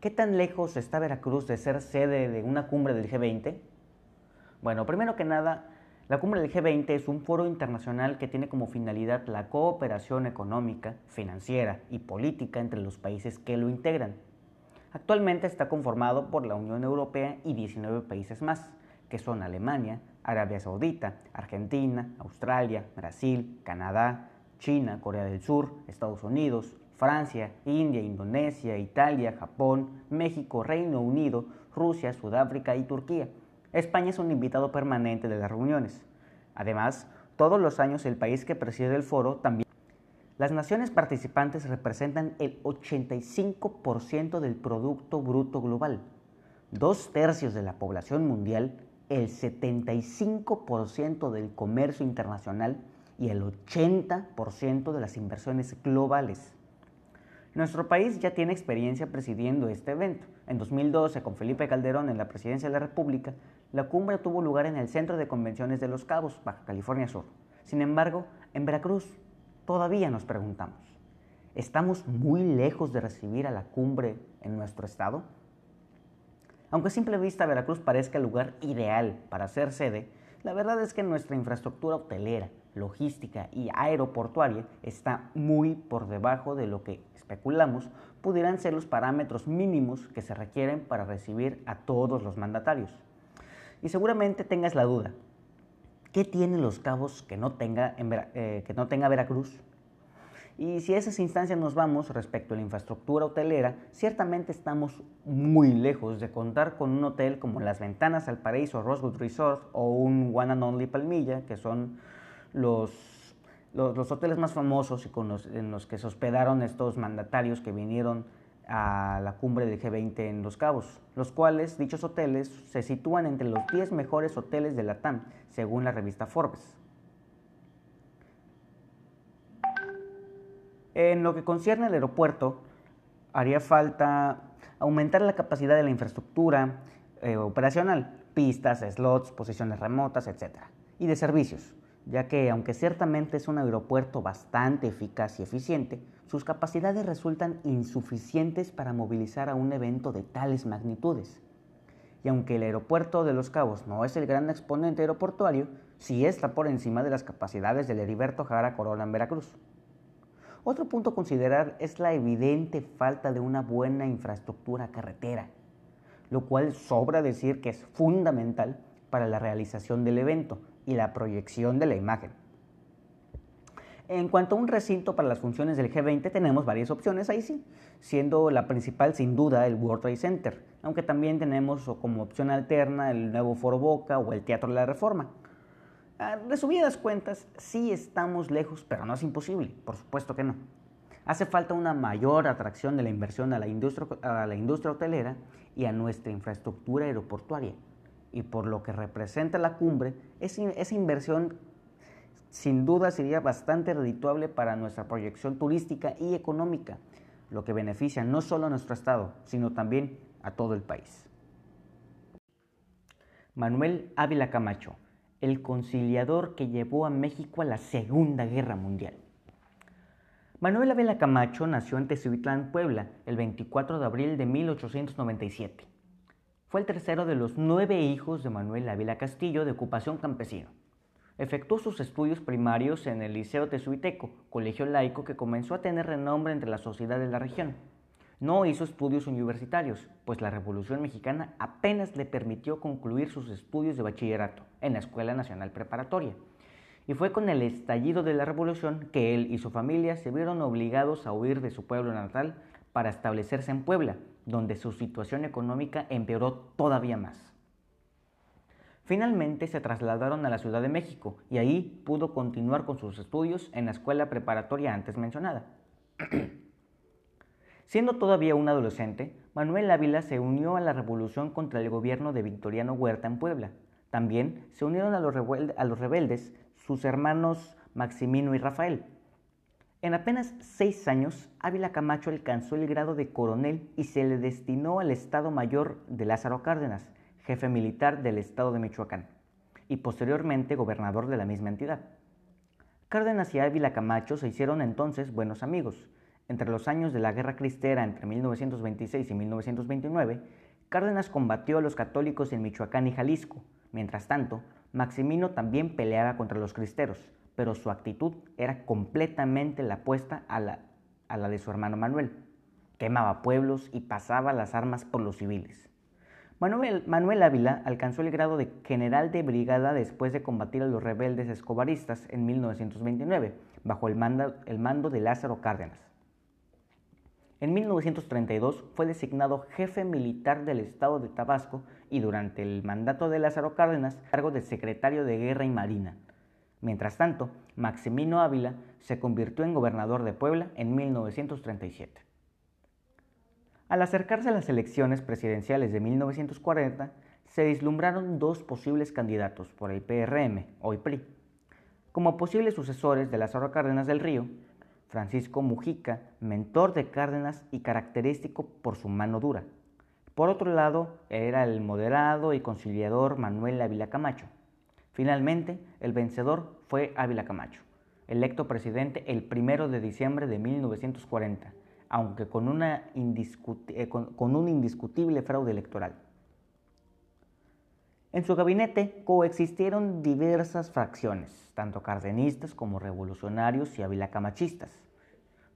¿Qué tan lejos está Veracruz de ser sede de una cumbre del G20? Bueno, primero que nada, la cumbre del G20 es un foro internacional que tiene como finalidad la cooperación económica, financiera y política entre los países que lo integran. Actualmente está conformado por la Unión Europea y 19 países más, que son Alemania, Arabia Saudita, Argentina, Australia, Brasil, Canadá, China, Corea del Sur, Estados Unidos, Francia, India, Indonesia, Italia, Japón, México, Reino Unido, Rusia, Sudáfrica y Turquía. España es un invitado permanente de las reuniones. Además, todos los años el país que preside el foro también... Las naciones participantes representan el 85% del Producto Bruto Global, dos tercios de la población mundial, el 75% del comercio internacional y el 80% de las inversiones globales. Nuestro país ya tiene experiencia presidiendo este evento. En 2012, con Felipe Calderón en la presidencia de la República, la cumbre tuvo lugar en el Centro de Convenciones de Los Cabos, Baja California Sur. Sin embargo, en Veracruz todavía nos preguntamos, ¿estamos muy lejos de recibir a la cumbre en nuestro estado? Aunque a simple vista Veracruz parezca el lugar ideal para ser sede, la verdad es que nuestra infraestructura hotelera, logística y aeroportuaria está muy por debajo de lo que especulamos pudieran ser los parámetros mínimos que se requieren para recibir a todos los mandatarios. Y seguramente tengas la duda, ¿qué tiene los cabos que no tenga, eh, que no tenga Veracruz? Y si a esas instancias nos vamos respecto a la infraestructura hotelera, ciertamente estamos muy lejos de contar con un hotel como Las Ventanas al Paraíso Rosewood Resort o un One and Only Palmilla, que son los, hoteles más famosos y con los, en los que se hospedaron estos mandatarios que vinieron a la cumbre del G20 en Los Cabos, los cuales, dichos hoteles, se sitúan entre los 10 mejores hoteles de la TAM, según la revista Forbes. En lo que concierne al aeropuerto, haría falta aumentar la capacidad de la infraestructura eh, operacional, pistas, slots, posiciones remotas, etc. Y de servicios, ya que aunque ciertamente es un aeropuerto bastante eficaz y eficiente, sus capacidades resultan insuficientes para movilizar a un evento de tales magnitudes. Y aunque el aeropuerto de Los Cabos no es el gran exponente aeroportuario, sí está por encima de las capacidades del Heriberto Jara Corona en Veracruz. Otro punto a considerar es la evidente falta de una buena infraestructura carretera, lo cual sobra decir que es fundamental para la realización del evento y la proyección de la imagen. En cuanto a un recinto para las funciones del G20, tenemos varias opciones ahí sí, siendo la principal sin duda el World Trade Center, aunque también tenemos como opción alterna el nuevo Foro Boca o el Teatro de la Reforma. Ah, resumidas cuentas, sí estamos lejos, pero no es imposible, por supuesto que no. Hace falta una mayor atracción de la inversión a la industria, a la industria hotelera y a nuestra infraestructura aeroportuaria. Y por lo que representa la cumbre, esa inversión sin duda sería bastante redituable para nuestra proyección turística y económica, lo que beneficia no solo a nuestro estado, sino también a todo el país. Manuel Ávila Camacho el conciliador que llevó a México a la Segunda Guerra Mundial. Manuel Ávila Camacho nació en Tezuitlán, Puebla, el 24 de abril de 1897. Fue el tercero de los nueve hijos de Manuel Ávila Castillo de ocupación campesino. Efectuó sus estudios primarios en el Liceo Tezuiteco, colegio laico que comenzó a tener renombre entre la sociedad de la región. No hizo estudios universitarios, pues la Revolución Mexicana apenas le permitió concluir sus estudios de bachillerato en la Escuela Nacional Preparatoria. Y fue con el estallido de la Revolución que él y su familia se vieron obligados a huir de su pueblo natal para establecerse en Puebla, donde su situación económica empeoró todavía más. Finalmente se trasladaron a la Ciudad de México y ahí pudo continuar con sus estudios en la escuela preparatoria antes mencionada. Siendo todavía un adolescente, Manuel Ávila se unió a la revolución contra el gobierno de Victoriano Huerta en Puebla. También se unieron a los, rebeldes sus hermanos Maximino y Rafael. En apenas seis años, Ávila Camacho alcanzó el grado de coronel y se le destinó al Estado Mayor de Lázaro Cárdenas, jefe militar del Estado de Michoacán, y posteriormente gobernador de la misma entidad. Cárdenas y Ávila Camacho se hicieron entonces buenos amigos, entre los años de la Guerra Cristera entre 1926 y 1929, Cárdenas combatió a los católicos en Michoacán y Jalisco. Mientras tanto, Maximino también peleaba contra los cristeros, pero su actitud era completamente la opuesta a la, de su hermano Manuel. Quemaba pueblos y pasaba las armas por los civiles. Manuel, Ávila alcanzó el grado de general de brigada después de combatir a los rebeldes escobaristas en 1929, bajo el el mando de Lázaro Cárdenas. En 1932 fue designado jefe militar del estado de Tabasco y durante el mandato de Lázaro Cárdenas cargo de secretario de Guerra y Marina. Mientras tanto, Maximino Ávila se convirtió en gobernador de Puebla en 1937. Al acercarse a las elecciones presidenciales de 1940, se vislumbraron dos posibles candidatos por el PRM, hoy PRI. Como posibles sucesores de Lázaro Cárdenas del Río, Francisco Mujica, mentor de Cárdenas y característico por su mano dura. Por otro lado, era el moderado y conciliador Manuel Ávila Camacho. Finalmente, el vencedor fue Ávila Camacho, electo presidente el 1 de diciembre de 1940 aunque eh, con, un indiscutible fraude electoral. En su gabinete coexistieron diversas fracciones, tanto cardenistas como revolucionarios y avilacamachistas.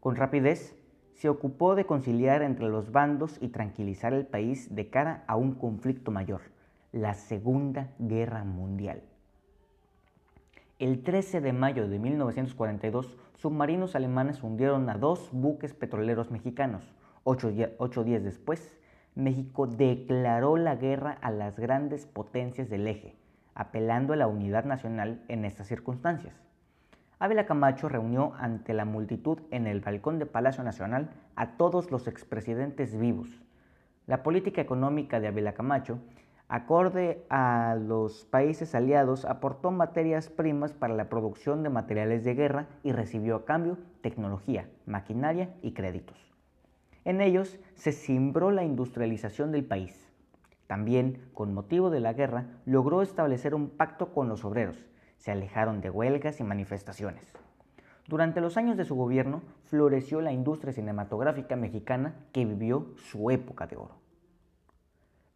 Con rapidez, se ocupó de conciliar entre los bandos y tranquilizar el país de cara a un conflicto mayor, la Segunda Guerra Mundial. El 13 de mayo de 1942, submarinos alemanes hundieron a dos buques petroleros mexicanos. Ocho, días después, México declaró la guerra a las grandes potencias del eje, apelando a la unidad nacional en estas circunstancias. Ávila Camacho reunió ante la multitud en el balcón de Palacio Nacional a todos los expresidentes vivos. La política económica de Ávila Camacho acorde a los países aliados, aportó materias primas para la producción de materiales de guerra y recibió a cambio tecnología, maquinaria y créditos. En ellos se cimbró la industrialización del país. También, con motivo de la guerra, logró establecer un pacto con los obreros. Se alejaron de huelgas y manifestaciones. Durante los años de su gobierno floreció la industria cinematográfica mexicana que vivió su época de oro.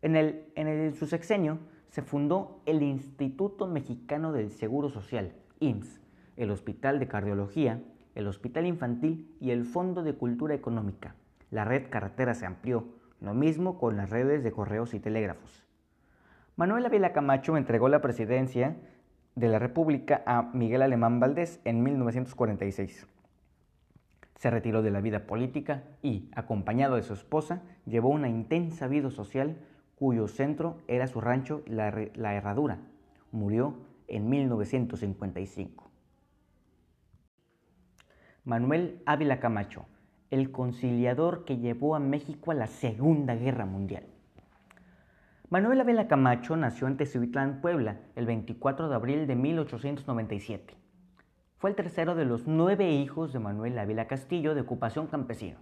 En, el, su sexenio se fundó el Instituto Mexicano del Seguro Social, IMSS, el Hospital de Cardiología, el Hospital Infantil y el Fondo de Cultura Económica. La red carretera se amplió, lo mismo con las redes de correos y telégrafos. Manuel Ávila Camacho entregó la presidencia de la República a Miguel Alemán Valdés en 1946. Se retiró de la vida política y, acompañado de su esposa, llevó una intensa vida social cuyo centro era su rancho La, Herradura. Murió en 1955. Manuel Ávila Camacho, el conciliador que llevó a México a la Segunda Guerra Mundial. Manuel Ávila Camacho nació en Tezuitlán, Puebla, el 24 de abril de 1897. Fue el tercero de los nueve hijos de Manuel Ávila Castillo de ocupación campesino.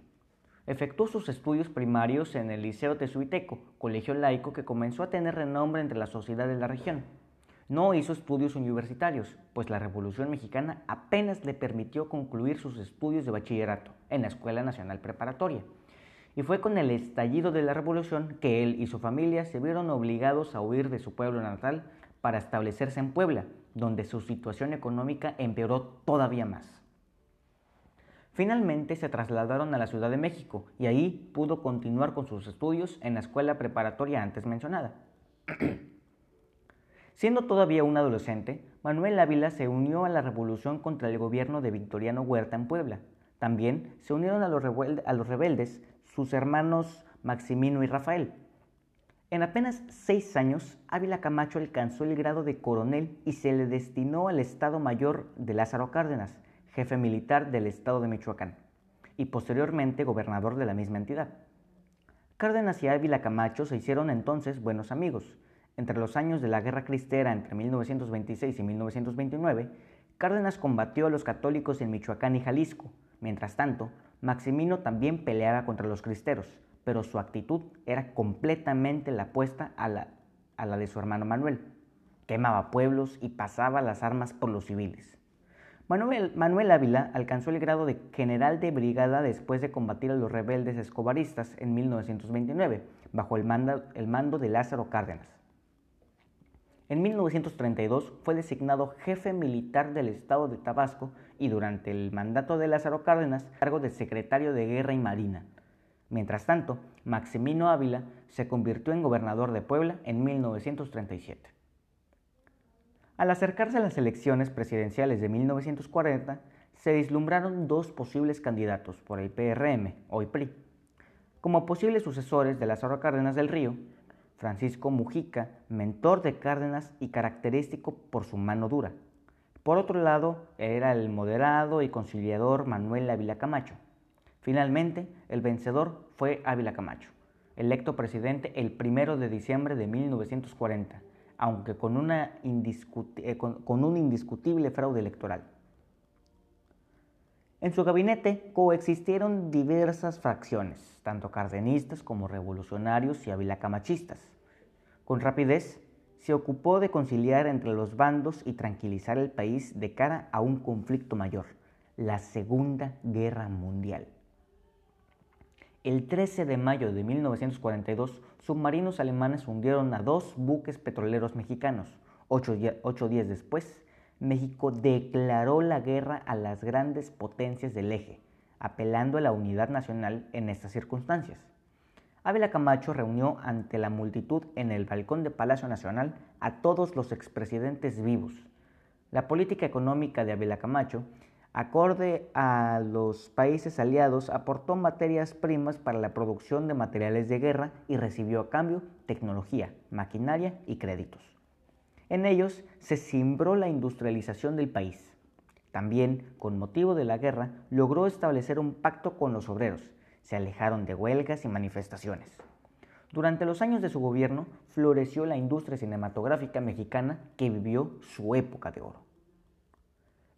Efectuó sus estudios primarios en el Liceo Tezuiteco, colegio laico que comenzó a tener renombre entre la sociedad de la región. No hizo estudios universitarios, pues la Revolución Mexicana apenas le permitió concluir sus estudios de bachillerato en la Escuela Nacional Preparatoria. Y fue con el estallido de la Revolución que él y su familia se vieron obligados a huir de su pueblo natal para establecerse en Puebla, donde su situación económica empeoró todavía más. Finalmente se trasladaron a la Ciudad de México y ahí pudo continuar con sus estudios en la escuela preparatoria antes mencionada. Siendo todavía un adolescente, Manuel Ávila se unió a la revolución contra el gobierno de Victoriano Huerta en Puebla. También se unieron a los, a los rebeldes sus hermanos Maximino y Rafael. En apenas seis años, Ávila Camacho alcanzó el grado de coronel y se le destinó al Estado Mayor de Lázaro Cárdenas, jefe militar del estado de Michoacán, y posteriormente gobernador de la misma entidad. Cárdenas y Ávila Camacho se hicieron entonces buenos amigos. Entre los años de la Guerra Cristera entre 1926 y 1929, Cárdenas combatió a los católicos en Michoacán y Jalisco. Mientras tanto, Maximino también peleaba contra los cristeros, pero su actitud era completamente la opuesta a la, a la de su hermano Manuel. Quemaba pueblos y pasaba las armas por los civiles. Manuel, Ávila alcanzó el grado de general de brigada después de combatir a los rebeldes escobaristas en 1929, bajo el el mando de Lázaro Cárdenas. En 1932 fue designado jefe militar del estado de Tabasco y durante el mandato de Lázaro Cárdenas cargo de secretario de Guerra y Marina. Mientras tanto, Maximino Ávila se convirtió en gobernador de Puebla en 1937. Al acercarse a las elecciones presidenciales de 1940, se vislumbraron dos posibles candidatos por el PRM, hoy PRI. Como posibles sucesores de Lázaro Cárdenas del Río, Francisco Mujica, mentor de Cárdenas y característico por su mano dura. Por otro lado, era el moderado y conciliador Manuel Ávila Camacho. Finalmente, el vencedor fue Ávila Camacho, electo presidente el 1 de diciembre de 1940 aunque eh, con, un indiscutible fraude electoral. En su gabinete coexistieron diversas fracciones, tanto cardenistas como revolucionarios y avilacamachistas. Con rapidez, se ocupó de conciliar entre los bandos y tranquilizar el país de cara a un conflicto mayor, la Segunda Guerra Mundial. El 13 de mayo de 1942, submarinos alemanes hundieron a dos buques petroleros mexicanos. Ocho, días después, México declaró la guerra a las grandes potencias del eje, apelando a la unidad nacional en estas circunstancias. Ávila Camacho reunió ante la multitud en el balcón de Palacio Nacional a todos los expresidentes vivos. La política económica de Ávila Camacho acorde a los países aliados, aportó materias primas para la producción de materiales de guerra y recibió a cambio tecnología, maquinaria y créditos. En ellos se cimbró la industrialización del país. También, con motivo de la guerra, logró establecer un pacto con los obreros. Se alejaron de huelgas y manifestaciones. Durante los años de su gobierno floreció la industria cinematográfica mexicana que vivió su época de oro.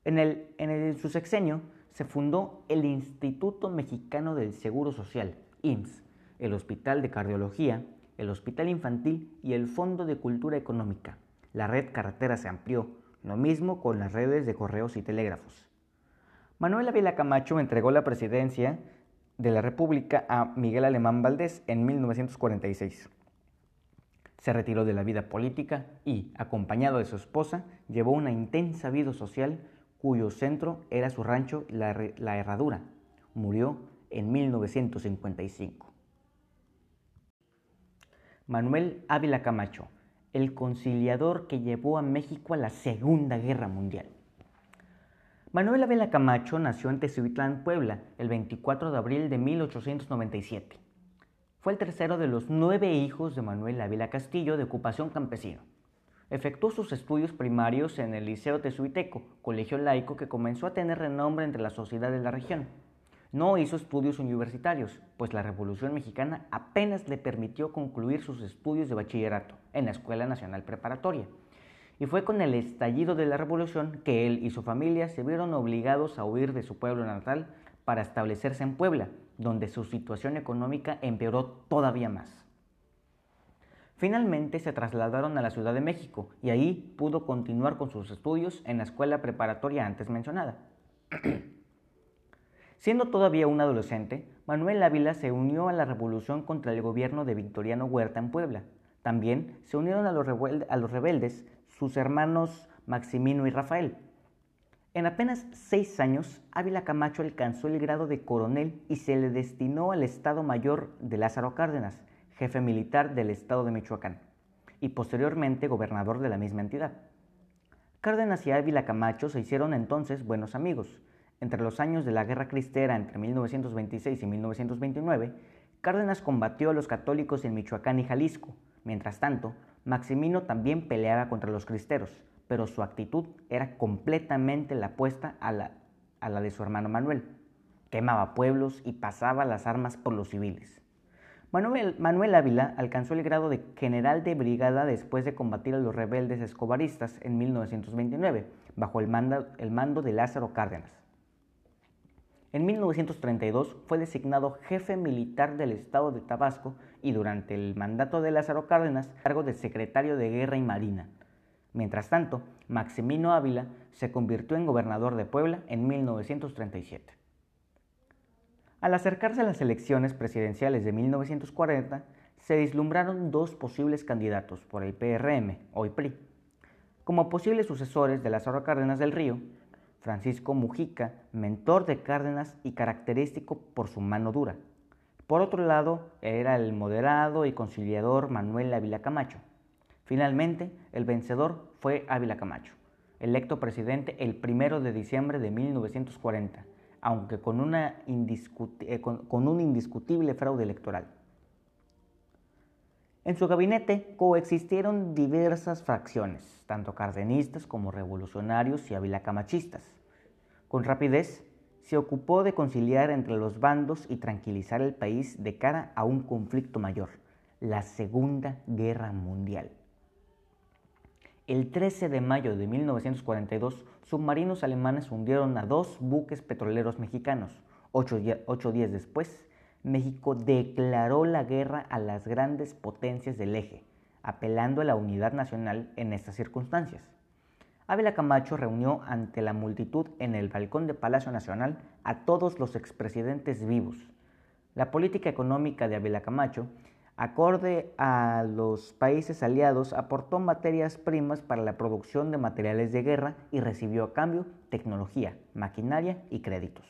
En, el, su sexenio se fundó el Instituto Mexicano del Seguro Social, IMSS, el Hospital de Cardiología, el Hospital Infantil y el Fondo de Cultura Económica. La red carretera se amplió, lo mismo con las redes de correos y telégrafos. Manuel Ávila Camacho entregó la presidencia de la República a Miguel Alemán Valdés en 1946. Se retiró de la vida política y, acompañado de su esposa, llevó una intensa vida social cuyo centro era su rancho La, Herradura. Murió en 1955. Manuel Ávila Camacho, el conciliador que llevó a México a la Segunda Guerra Mundial. Manuel Ávila Camacho nació en Tezuitlán, Puebla, el 24 de abril de 1897. Fue el tercero de los nueve hijos de Manuel Ávila Castillo de ocupación campesino. Efectuó sus estudios primarios en el Liceo Tezuiteco, colegio laico que comenzó a tener renombre entre la sociedad de la región. No hizo estudios universitarios, pues la Revolución Mexicana apenas le permitió concluir sus estudios de bachillerato en la Escuela Nacional Preparatoria. Y fue con el estallido de la Revolución que él y su familia se vieron obligados a huir de su pueblo natal para establecerse en Puebla, donde su situación económica empeoró todavía más. Finalmente se trasladaron a la Ciudad de México y ahí pudo continuar con sus estudios en la escuela preparatoria antes mencionada. Siendo todavía un adolescente, Manuel Ávila se unió a la revolución contra el gobierno de Victoriano Huerta en Puebla. También se unieron a los, a los rebeldes sus hermanos Maximino y Rafael. En apenas seis años, Ávila Camacho alcanzó el grado de coronel y se le destinó al Estado Mayor de Lázaro Cárdenas, jefe militar del estado de Michoacán, y posteriormente gobernador de la misma entidad. Cárdenas y Ávila Camacho se hicieron entonces buenos amigos. Entre los años de la Guerra Cristera entre 1926 y 1929, Cárdenas combatió a los católicos en Michoacán y Jalisco. Mientras tanto, Maximino también peleaba contra los cristeros, pero su actitud era completamente la opuesta a la, a la de su hermano Manuel. Quemaba pueblos y pasaba las armas por los civiles. Manuel, Ávila alcanzó el grado de general de brigada después de combatir a los rebeldes escobaristas en 1929, bajo el mando, el mando de Lázaro Cárdenas. En 1932 fue designado jefe militar del estado de Tabasco y durante el mandato de Lázaro Cárdenas, cargo de secretario de Guerra y Marina. Mientras tanto, Maximino Ávila se convirtió en gobernador de Puebla en 1937. Al acercarse a las elecciones presidenciales de 1940, se vislumbraron dos posibles candidatos por el PRM, hoy PRI. Como posibles sucesores de Lázaro Cárdenas del Río, Francisco Mujica, mentor de Cárdenas y característico por su mano dura. Por otro lado, era el moderado y conciliador Manuel Ávila Camacho. Finalmente, el vencedor fue Ávila Camacho, electo presidente el 1 de diciembre de 1940, aunque con, una eh, un indiscutible fraude electoral. En su gabinete coexistieron diversas fracciones, tanto cardenistas como revolucionarios y avilacamachistas. Con rapidez, se ocupó de conciliar entre los bandos y tranquilizar el país de cara a un conflicto mayor, la Segunda Guerra Mundial. El 13 de mayo de 1942, submarinos alemanes hundieron a dos buques petroleros mexicanos. Ocho, días después, México declaró la guerra a las grandes potencias del eje, apelando a la unidad nacional en estas circunstancias. Ávila Camacho reunió ante la multitud en el balcón de Palacio Nacional a todos los expresidentes vivos. La política económica de Ávila Camacho acorde a los países aliados, aportó materias primas para la producción de materiales de guerra y recibió a cambio tecnología, maquinaria y créditos.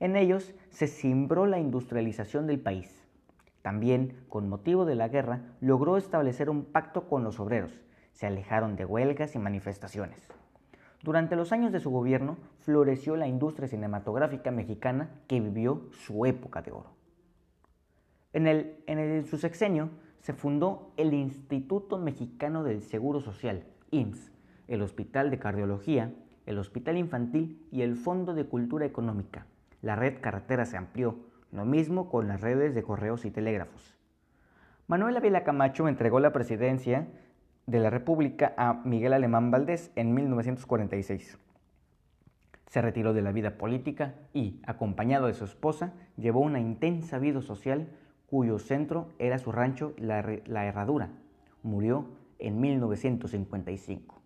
En ellos se cimbró la industrialización del país. También, con motivo de la guerra, logró establecer un pacto con los obreros. Se alejaron de huelgas y manifestaciones. Durante los años de su gobierno floreció la industria cinematográfica mexicana que vivió su época de oro. En, el, su sexenio se fundó el Instituto Mexicano del Seguro Social, IMSS, el Hospital de Cardiología, el Hospital Infantil y el Fondo de Cultura Económica. La red carretera se amplió, lo mismo con las redes de correos y telégrafos. Manuel Ávila Camacho entregó la presidencia de la República a Miguel Alemán Valdés en 1946. Se retiró de la vida política y, acompañado de su esposa, llevó una intensa vida social cuyo centro era su rancho La, Herradura. Murió en 1955.